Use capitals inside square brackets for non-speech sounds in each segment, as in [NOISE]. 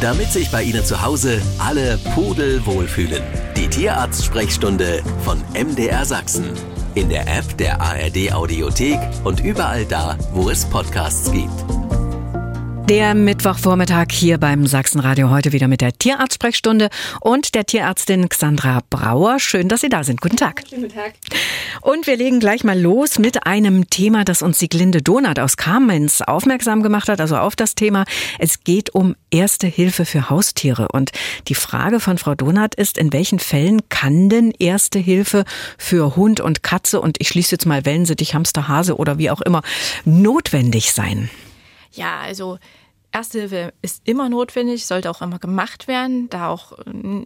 damit sich bei Ihnen zu Hause alle Pudel wohlfühlen. Die Tierarzt-Sprechstunde von MDR Sachsen. In der App der ARD Audiothek und überall da, wo es Podcasts gibt. Der Mittwochvormittag hier beim Sachsenradio heute wieder mit der Tierarztsprechstunde und der Tierärztin Xandra Brauer. Schön, dass Sie da sind. Guten Tag. Guten Tag. Und wir legen gleich mal los mit einem Thema, das uns Sieglinde Donat aus Kamenz aufmerksam gemacht hat, also auf das Thema. Es geht um Erste Hilfe für Haustiere. Und die Frage von Frau Donat ist, in welchen Fällen kann denn Erste Hilfe für Hund und Katze und ich schließe jetzt mal Wellensittich, Hamster, Hase oder wie auch immer notwendig sein? Ja, also Erste Hilfe ist immer notwendig, sollte auch immer gemacht werden, da auch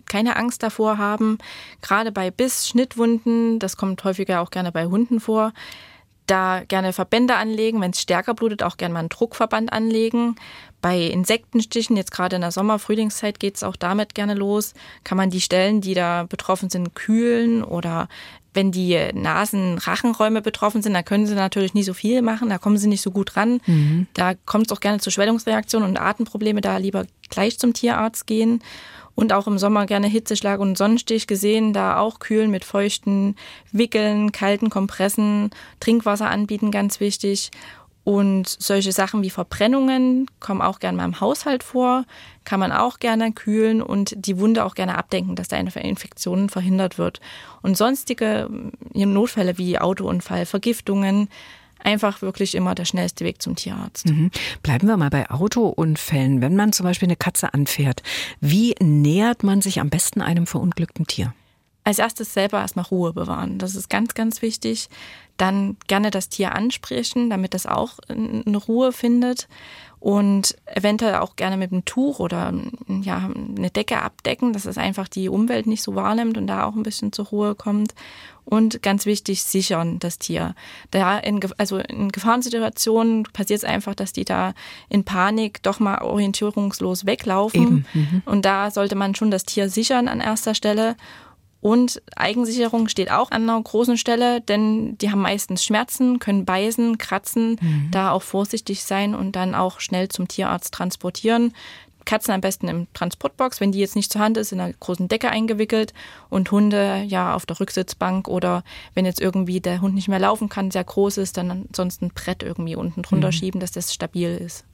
keine Angst davor haben. Gerade bei Biss, Schnittwunden, das kommt häufiger auch gerne bei Hunden vor, da gerne Verbände anlegen, wenn es stärker blutet, auch gerne mal einen Druckverband anlegen. Bei Insektenstichen, jetzt gerade in der Sommer-, Frühlingszeit geht es auch damit gerne los, kann man die Stellen, die da betroffen sind, kühlen oder wenn die Nasen-Rachenräume betroffen sind, da können sie natürlich nicht so viel machen, da kommen sie nicht so gut ran. Mhm. Da kommt es auch gerne zu Schwellungsreaktionen und Atemprobleme, da lieber gleich zum Tierarzt gehen. Und auch im Sommer gerne Hitzeschlag und Sonnenstich gesehen, da auch kühlen mit feuchten Wickeln, kalten Kompressen, Trinkwasser anbieten, ganz wichtig. Und solche Sachen wie Verbrennungen kommen auch gerne mal im Haushalt vor, kann man auch gerne kühlen und die Wunde auch gerne abdenken, dass da eine Infektion verhindert wird. Und sonstige hm, Notfälle wie Autounfall, Vergiftungen, einfach wirklich immer der schnellste Weg zum Tierarzt. Mhm. Bleiben wir mal bei Autounfällen. Wenn man zum Beispiel eine Katze anfährt, wie nähert man sich am besten einem verunglückten Tier? als erstes selber erstmal Ruhe bewahren. Das ist ganz, ganz wichtig. Dann gerne das Tier ansprechen, damit es auch eine Ruhe findet. Und eventuell auch gerne mit einem Tuch oder ja, eine Decke abdecken, dass es einfach die Umwelt nicht so wahrnimmt und da auch ein bisschen zur Ruhe kommt. Und ganz wichtig, sichern das Tier. Da in, also in Gefahrensituationen passiert es einfach, dass die da in Panik doch mal orientierungslos weglaufen. Mhm. Und da sollte man schon das Tier sichern an erster Stelle und Eigensicherung steht auch an einer großen Stelle, denn die haben meistens Schmerzen, können beißen, kratzen, mhm. da auch vorsichtig sein und dann auch schnell zum Tierarzt transportieren. Katzen am besten im Transportbox, wenn die jetzt nicht zur Hand ist, in einer großen Decke eingewickelt und Hunde ja auf der Rücksitzbank oder wenn jetzt irgendwie der Hund nicht mehr laufen kann, sehr groß ist, dann ansonsten ein Brett irgendwie unten drunter mhm. schieben, dass das stabil ist.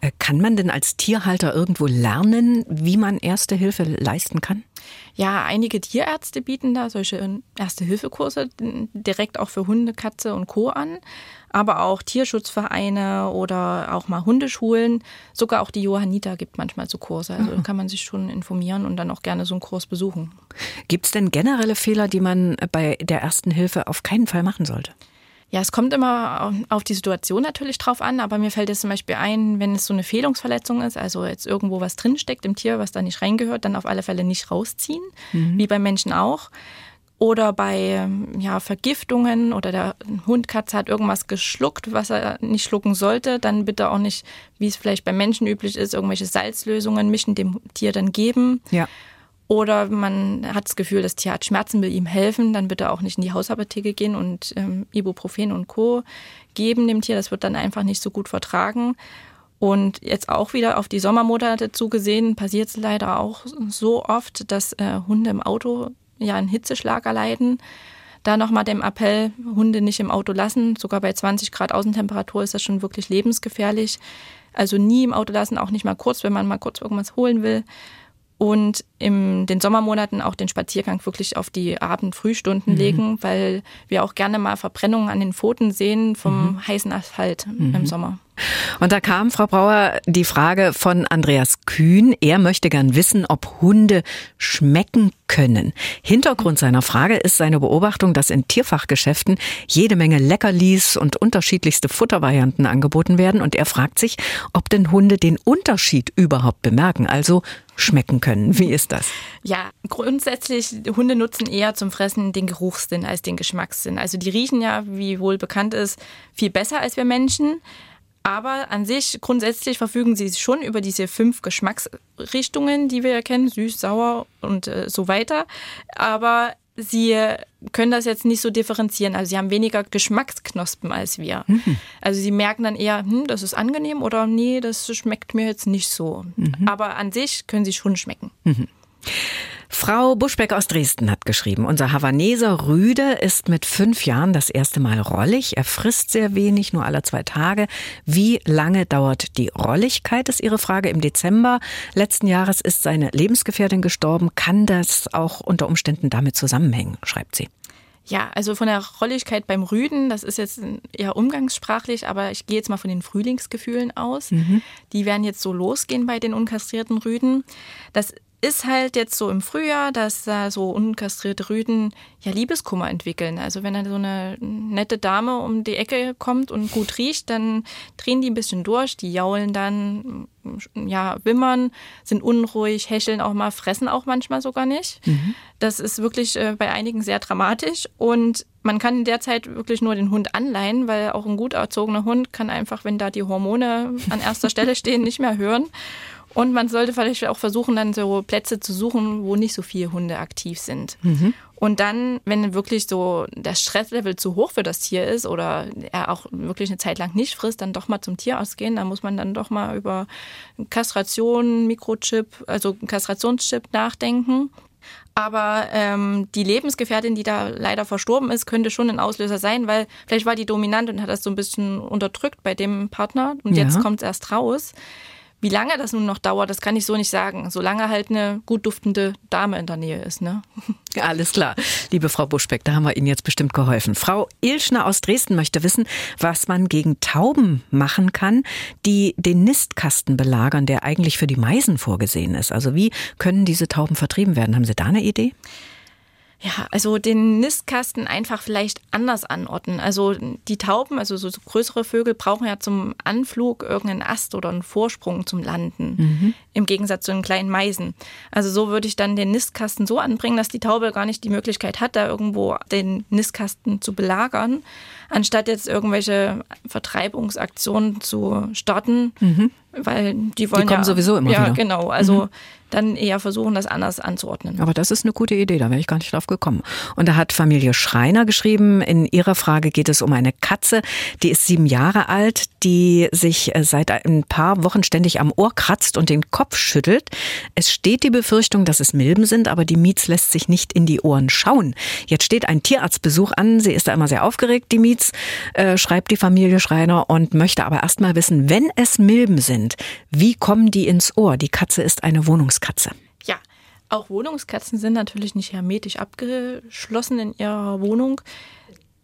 Äh, kann man denn als Tierhalter irgendwo lernen, wie man Erste Hilfe leisten kann? Ja, einige Tierärzte bieten da solche Erste-Hilfe-Kurse direkt auch für Hunde, Katze und Co. an aber auch Tierschutzvereine oder auch mal Hundeschulen. Sogar auch die Johanniter gibt manchmal so Kurse. Also da kann man sich schon informieren und dann auch gerne so einen Kurs besuchen. Gibt es denn generelle Fehler, die man bei der ersten Hilfe auf keinen Fall machen sollte? Ja, es kommt immer auf die Situation natürlich drauf an, aber mir fällt jetzt zum Beispiel ein, wenn es so eine Fehlungsverletzung ist, also jetzt irgendwo was drinsteckt im Tier, was da nicht reingehört, dann auf alle Fälle nicht rausziehen, mhm. wie beim Menschen auch. Oder bei ja, Vergiftungen oder der Hundkatze hat irgendwas geschluckt, was er nicht schlucken sollte, dann bitte auch nicht, wie es vielleicht bei Menschen üblich ist, irgendwelche Salzlösungen mischen, dem Tier dann geben. Ja. Oder man hat das Gefühl, das Tier hat Schmerzen, will ihm helfen, dann bitte auch nicht in die Hausapotheke gehen und ähm, Ibuprofen und Co. geben dem Tier. Das wird dann einfach nicht so gut vertragen. Und jetzt auch wieder auf die Sommermonate zugesehen, passiert es leider auch so oft, dass äh, Hunde im Auto ja einen Hitzeschlag erleiden. Da nochmal dem Appell, Hunde nicht im Auto lassen. Sogar bei 20 Grad Außentemperatur ist das schon wirklich lebensgefährlich. Also nie im Auto lassen, auch nicht mal kurz, wenn man mal kurz irgendwas holen will. Und in den Sommermonaten auch den Spaziergang wirklich auf die Abend-Frühstunden mhm. legen, weil wir auch gerne mal Verbrennungen an den Pfoten sehen vom mhm. heißen Asphalt mhm. im Sommer. Und da kam, Frau Brauer, die Frage von Andreas Kühn. Er möchte gern wissen, ob Hunde schmecken können. Hintergrund seiner Frage ist seine Beobachtung, dass in Tierfachgeschäften jede Menge Leckerlis und unterschiedlichste Futtervarianten angeboten werden. Und er fragt sich, ob denn Hunde den Unterschied überhaupt bemerken, also schmecken können. Wie ist das? Ja, grundsätzlich, Hunde nutzen eher zum Fressen den Geruchssinn als den Geschmackssinn. Also die riechen ja, wie wohl bekannt ist, viel besser als wir Menschen. Aber an sich grundsätzlich verfügen sie schon über diese fünf Geschmacksrichtungen, die wir ja kennen, süß, sauer und äh, so weiter. Aber sie können das jetzt nicht so differenzieren. Also sie haben weniger Geschmacksknospen als wir. Mhm. Also sie merken dann eher, hm, das ist angenehm oder nee, das schmeckt mir jetzt nicht so. Mhm. Aber an sich können sie schon schmecken. Mhm. Frau Buschbeck aus Dresden hat geschrieben, unser Havaneser Rüde ist mit fünf Jahren das erste Mal rollig. Er frisst sehr wenig, nur alle zwei Tage. Wie lange dauert die Rolligkeit, ist Ihre Frage. Im Dezember letzten Jahres ist seine Lebensgefährtin gestorben. Kann das auch unter Umständen damit zusammenhängen, schreibt sie. Ja, also von der Rolligkeit beim Rüden, das ist jetzt eher umgangssprachlich, aber ich gehe jetzt mal von den Frühlingsgefühlen aus. Mhm. Die werden jetzt so losgehen bei den unkastrierten Rüden. Das ist halt jetzt so im Frühjahr, dass da so unkastrierte Rüden ja Liebeskummer entwickeln. Also wenn da so eine nette Dame um die Ecke kommt und gut riecht, dann drehen die ein bisschen durch, die jaulen dann, ja, wimmern, sind unruhig, hecheln auch mal, fressen auch manchmal sogar nicht. Mhm. Das ist wirklich äh, bei einigen sehr dramatisch und man kann in der Zeit wirklich nur den Hund anleihen, weil auch ein gut erzogener Hund kann einfach, wenn da die Hormone an erster Stelle stehen, nicht mehr hören. Und man sollte vielleicht auch versuchen, dann so Plätze zu suchen, wo nicht so viele Hunde aktiv sind. Mhm. Und dann, wenn wirklich so das Stresslevel zu hoch für das Tier ist oder er auch wirklich eine Zeit lang nicht frisst, dann doch mal zum Tierarzt gehen. Da muss man dann doch mal über Kastration, Mikrochip, also Kastrationschip nachdenken. Aber ähm, die Lebensgefährtin, die da leider verstorben ist, könnte schon ein Auslöser sein, weil vielleicht war die dominant und hat das so ein bisschen unterdrückt bei dem Partner und ja. jetzt kommt es erst raus. Wie lange das nun noch dauert, das kann ich so nicht sagen. Solange halt eine gut duftende Dame in der Nähe ist. Ne? [LAUGHS] Alles klar. Liebe Frau Buschbeck, da haben wir Ihnen jetzt bestimmt geholfen. Frau Ilschner aus Dresden möchte wissen, was man gegen Tauben machen kann, die den Nistkasten belagern, der eigentlich für die Meisen vorgesehen ist. Also wie können diese Tauben vertrieben werden? Haben Sie da eine Idee? Ja, also den Nistkasten einfach vielleicht anders anordnen. Also die Tauben, also so größere Vögel, brauchen ja zum Anflug irgendeinen Ast oder einen Vorsprung zum Landen. Mhm. Im Gegensatz zu den kleinen Meisen. Also so würde ich dann den Nistkasten so anbringen, dass die Taube gar nicht die Möglichkeit hat, da irgendwo den Nistkasten zu belagern, anstatt jetzt irgendwelche Vertreibungsaktionen zu starten. Mhm weil die wollen die kommen ja, sowieso immer ja, wieder. genau. Also mhm. dann eher versuchen, das anders anzuordnen. Aber das ist eine gute Idee, da wäre ich gar nicht drauf gekommen. Und da hat Familie Schreiner geschrieben, in ihrer Frage geht es um eine Katze, die ist sieben Jahre alt, die sich äh, seit ein paar Wochen ständig am Ohr kratzt und den Kopf schüttelt. Es steht die Befürchtung, dass es Milben sind, aber die Mietz lässt sich nicht in die Ohren schauen. Jetzt steht ein Tierarztbesuch an, sie ist da immer sehr aufgeregt, die Mietz, äh, schreibt die Familie Schreiner und möchte aber erst mal wissen, wenn es Milben sind, sind. Wie kommen die ins Ohr? Die Katze ist eine Wohnungskatze. Ja, auch Wohnungskatzen sind natürlich nicht hermetisch abgeschlossen in ihrer Wohnung.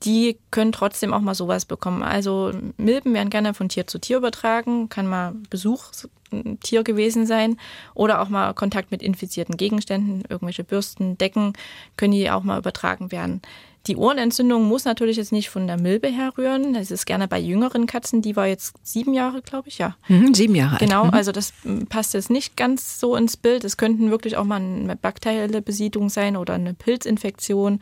Die können trotzdem auch mal sowas bekommen. Also Milben werden gerne von Tier zu Tier übertragen, kann mal Besuchstier gewesen sein oder auch mal Kontakt mit infizierten Gegenständen, irgendwelche Bürsten, Decken, können die auch mal übertragen werden. Die Ohrenentzündung muss natürlich jetzt nicht von der Milbe herrühren. Das ist gerne bei jüngeren Katzen. Die war jetzt sieben Jahre, glaube ich, ja. Mhm, sieben Jahre alt. Genau, mhm. also das passt jetzt nicht ganz so ins Bild. Es könnten wirklich auch mal eine bakterielle Besiedlung sein oder eine Pilzinfektion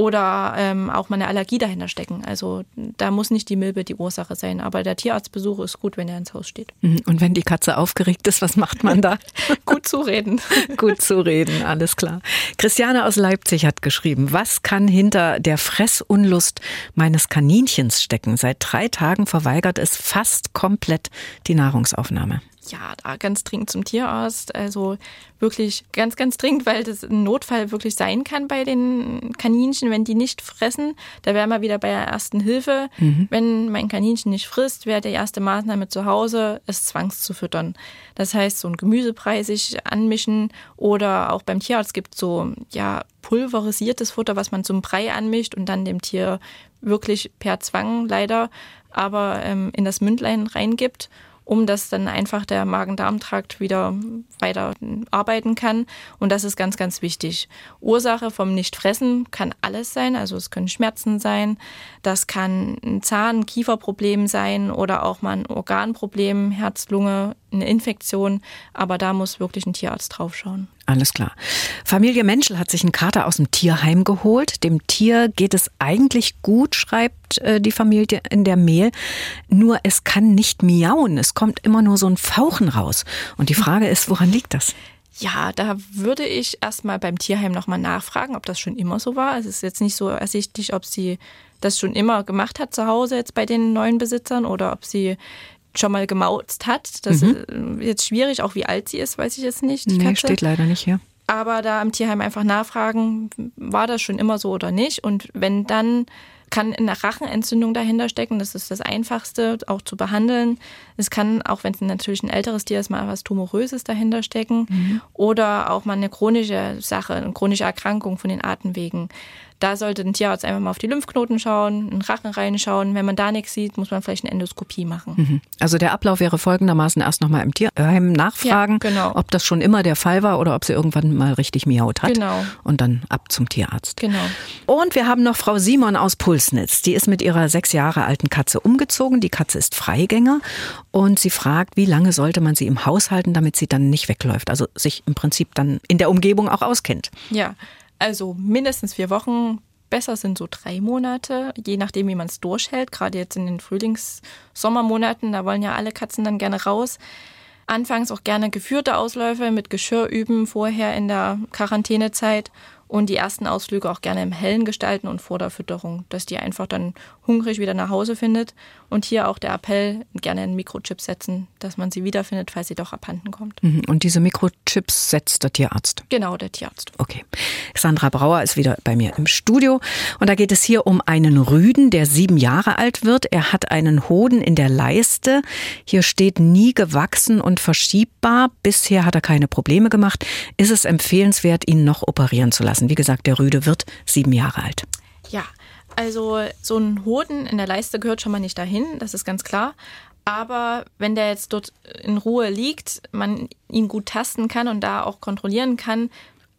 oder ähm, auch mal eine Allergie dahinter stecken. Also da muss nicht die Milbe die Ursache sein. Aber der Tierarztbesuch ist gut, wenn er ins Haus steht. Mhm. Und wenn die Katze aufgeregt ist, was macht man da? [LAUGHS] gut zureden. [LAUGHS] gut zureden, alles klar. Christiane aus Leipzig hat geschrieben, was kann hinter der Fressunlust meines Kaninchens stecken? Seit drei Tagen verweigert es fast komplett die Nahrungsaufnahme ja, da ganz dringend zum Tierarzt. Also wirklich ganz, ganz dringend, weil das ein Notfall wirklich sein kann bei den Kaninchen, wenn die nicht fressen. Da wären wir wieder bei der ersten Hilfe. Mhm. Wenn mein Kaninchen nicht frisst, wäre die erste Maßnahme zu Hause, es zwangs zu füttern. Das heißt, so ein Gemüsebrei sich anmischen oder auch beim Tierarzt gibt es so, ja, pulverisiertes Futter, was man zum Brei anmischt und dann dem Tier wirklich per Zwang leider aber ähm, in das Mündlein reingibt um dass dann einfach der Magen-Darm-Trakt wieder weiter arbeiten kann. Und das ist ganz, ganz wichtig. Ursache vom Nichtfressen kann alles sein. Also es können Schmerzen sein, das kann ein Zahn-, Kieferproblem sein oder auch mal ein Organproblem, Herz, Lunge, eine Infektion. Aber da muss wirklich ein Tierarzt draufschauen. Alles klar. Familie Menschel hat sich einen Kater aus dem Tierheim geholt. Dem Tier geht es eigentlich gut, schreibt äh, die Familie in der Mail. Nur es kann nicht miauen. Es kommt immer nur so ein Fauchen raus. Und die Frage ist, woran liegt das? Ja, da würde ich erstmal beim Tierheim nochmal nachfragen, ob das schon immer so war. Es ist jetzt nicht so ersichtlich, ob sie das schon immer gemacht hat zu Hause jetzt bei den neuen Besitzern oder ob sie schon mal gemauzt hat. Das mhm. ist äh, jetzt schwierig, auch wie alt sie ist, weiß ich jetzt nicht. Nee, Katze. steht leider nicht hier. Aber da am Tierheim einfach nachfragen, war das schon immer so oder nicht? Und wenn dann kann eine Rachenentzündung dahinter stecken. Das ist das Einfachste, auch zu behandeln. Es kann, auch wenn es natürlich ein älteres Tier ist, mal was Tumoröses dahinter stecken. Mhm. Oder auch mal eine chronische Sache, eine chronische Erkrankung von den Atemwegen. Da sollte ein Tierarzt einfach mal auf die Lymphknoten schauen, in den Rachen reinschauen. Wenn man da nichts sieht, muss man vielleicht eine Endoskopie machen. Mhm. Also der Ablauf wäre folgendermaßen erst nochmal im Tierheim nachfragen, ja, genau. ob das schon immer der Fall war oder ob sie irgendwann mal richtig miaut hat. Genau. Und dann ab zum Tierarzt. Genau. Und wir haben noch Frau Simon aus Pulsnitz. Die ist mit ihrer sechs Jahre alten Katze umgezogen. Die Katze ist Freigänger und sie fragt, wie lange sollte man sie im Haus halten, damit sie dann nicht wegläuft. Also sich im Prinzip dann in der Umgebung auch auskennt. Ja, also mindestens vier Wochen. Besser sind so drei Monate, je nachdem, wie man es durchhält. Gerade jetzt in den Frühlings-Sommermonaten, da wollen ja alle Katzen dann gerne raus. Anfangs auch gerne geführte Ausläufe mit Geschirr üben, vorher in der Quarantänezeit und die ersten Ausflüge auch gerne im Hellen gestalten und vor der Fütterung, dass die einfach dann hungrig wieder nach Hause findet. Und hier auch der Appell, gerne einen Mikrochip setzen, dass man sie wiederfindet, falls sie doch abhanden kommt. Mhm. Und diese Mikrochips setzt der Tierarzt? Genau, der Tierarzt. Okay. Sandra Brauer ist wieder bei mir im Studio. Und da geht es hier um einen Rüden, der sieben Jahre alt wird. Er hat einen Hoden in der Leiste. Hier steht nie gewachsen und verschiebbar. Bisher hat er keine Probleme gemacht. Ist es empfehlenswert, ihn noch operieren zu lassen? Wie gesagt, der Rüde wird sieben Jahre alt. Ja, also so ein Hoden in der Leiste gehört schon mal nicht dahin, das ist ganz klar. Aber wenn der jetzt dort in Ruhe liegt, man ihn gut tasten kann und da auch kontrollieren kann,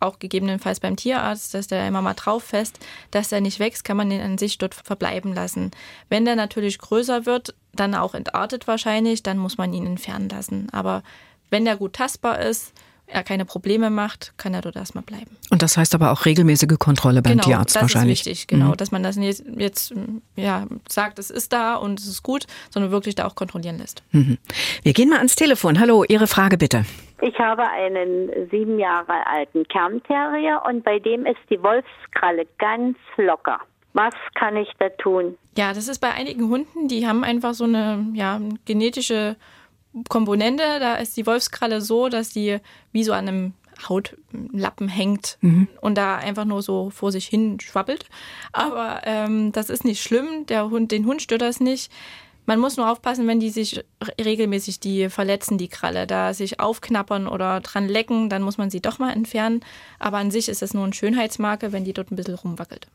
auch gegebenenfalls beim Tierarzt, dass der immer mal drauf fest, dass er nicht wächst, kann man den an sich dort verbleiben lassen. Wenn der natürlich größer wird, dann auch entartet wahrscheinlich, dann muss man ihn entfernen lassen. Aber wenn der gut tastbar ist, er keine Probleme macht, kann er dort erstmal bleiben. Und das heißt aber auch regelmäßige Kontrolle beim genau, Tierarzt das wahrscheinlich. Das ist wichtig, genau, mhm. dass man das jetzt, jetzt ja, sagt, es ist da und es ist gut, sondern wirklich da auch kontrollieren lässt. Mhm. Wir gehen mal ans Telefon. Hallo, Ihre Frage bitte. Ich habe einen sieben Jahre alten Kernterrier und bei dem ist die Wolfskralle ganz locker. Was kann ich da tun? Ja, das ist bei einigen Hunden, die haben einfach so eine ja, genetische Komponente. Da ist die Wolfskralle so, dass die wie so an einem Hautlappen hängt mhm. und da einfach nur so vor sich hin schwabbelt. Aber ähm, das ist nicht schlimm. Der Hund, den Hund stört das nicht. Man muss nur aufpassen, wenn die sich regelmäßig die verletzen, die Kralle, da sich aufknappern oder dran lecken, dann muss man sie doch mal entfernen. Aber an sich ist es nur ein Schönheitsmarke, wenn die dort ein bisschen rumwackelt.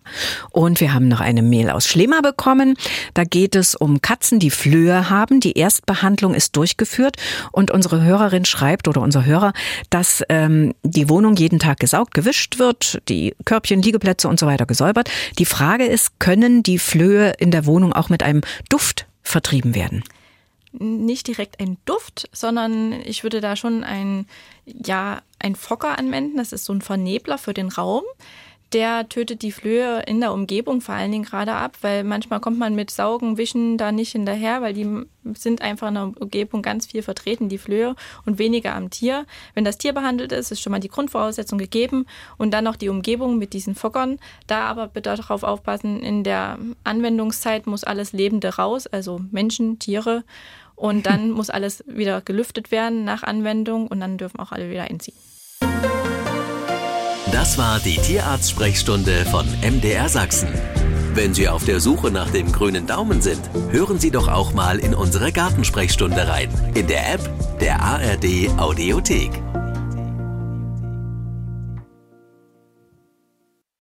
Und wir haben noch eine Mail aus Schlema bekommen. Da geht es um Katzen, die Flöhe haben. Die Erstbehandlung ist durchgeführt und unsere Hörerin schreibt oder unser Hörer, dass ähm, die Wohnung jeden Tag gesaugt, gewischt wird, die Körbchen, Liegeplätze und so weiter gesäubert. Die Frage ist, können die Flöhe in der Wohnung auch mit einem Duft vertrieben werden? Nicht direkt ein Duft, sondern ich würde da schon ein, ja, ein Focker anwenden. Das ist so ein Vernebler für den Raum der tötet die Flöhe in der Umgebung vor allen Dingen gerade ab, weil manchmal kommt man mit Saugen, Wischen da nicht hinterher, weil die sind einfach in der Umgebung ganz viel vertreten, die Flöhe, und weniger am Tier. Wenn das Tier behandelt ist, ist schon mal die Grundvoraussetzung gegeben und dann noch die Umgebung mit diesen Fockern. Da aber bitte darauf aufpassen, in der Anwendungszeit muss alles Lebende raus, also Menschen, Tiere. Und dann [LAUGHS] muss alles wieder gelüftet werden nach Anwendung und dann dürfen auch alle wieder einziehen. Das war die Tierarzt-Sprechstunde von MDR Sachsen. Wenn Sie auf der Suche nach dem grünen Daumen sind, hören Sie doch auch mal in unsere Gartensprechstunde rein. In der App der ARD Audiothek.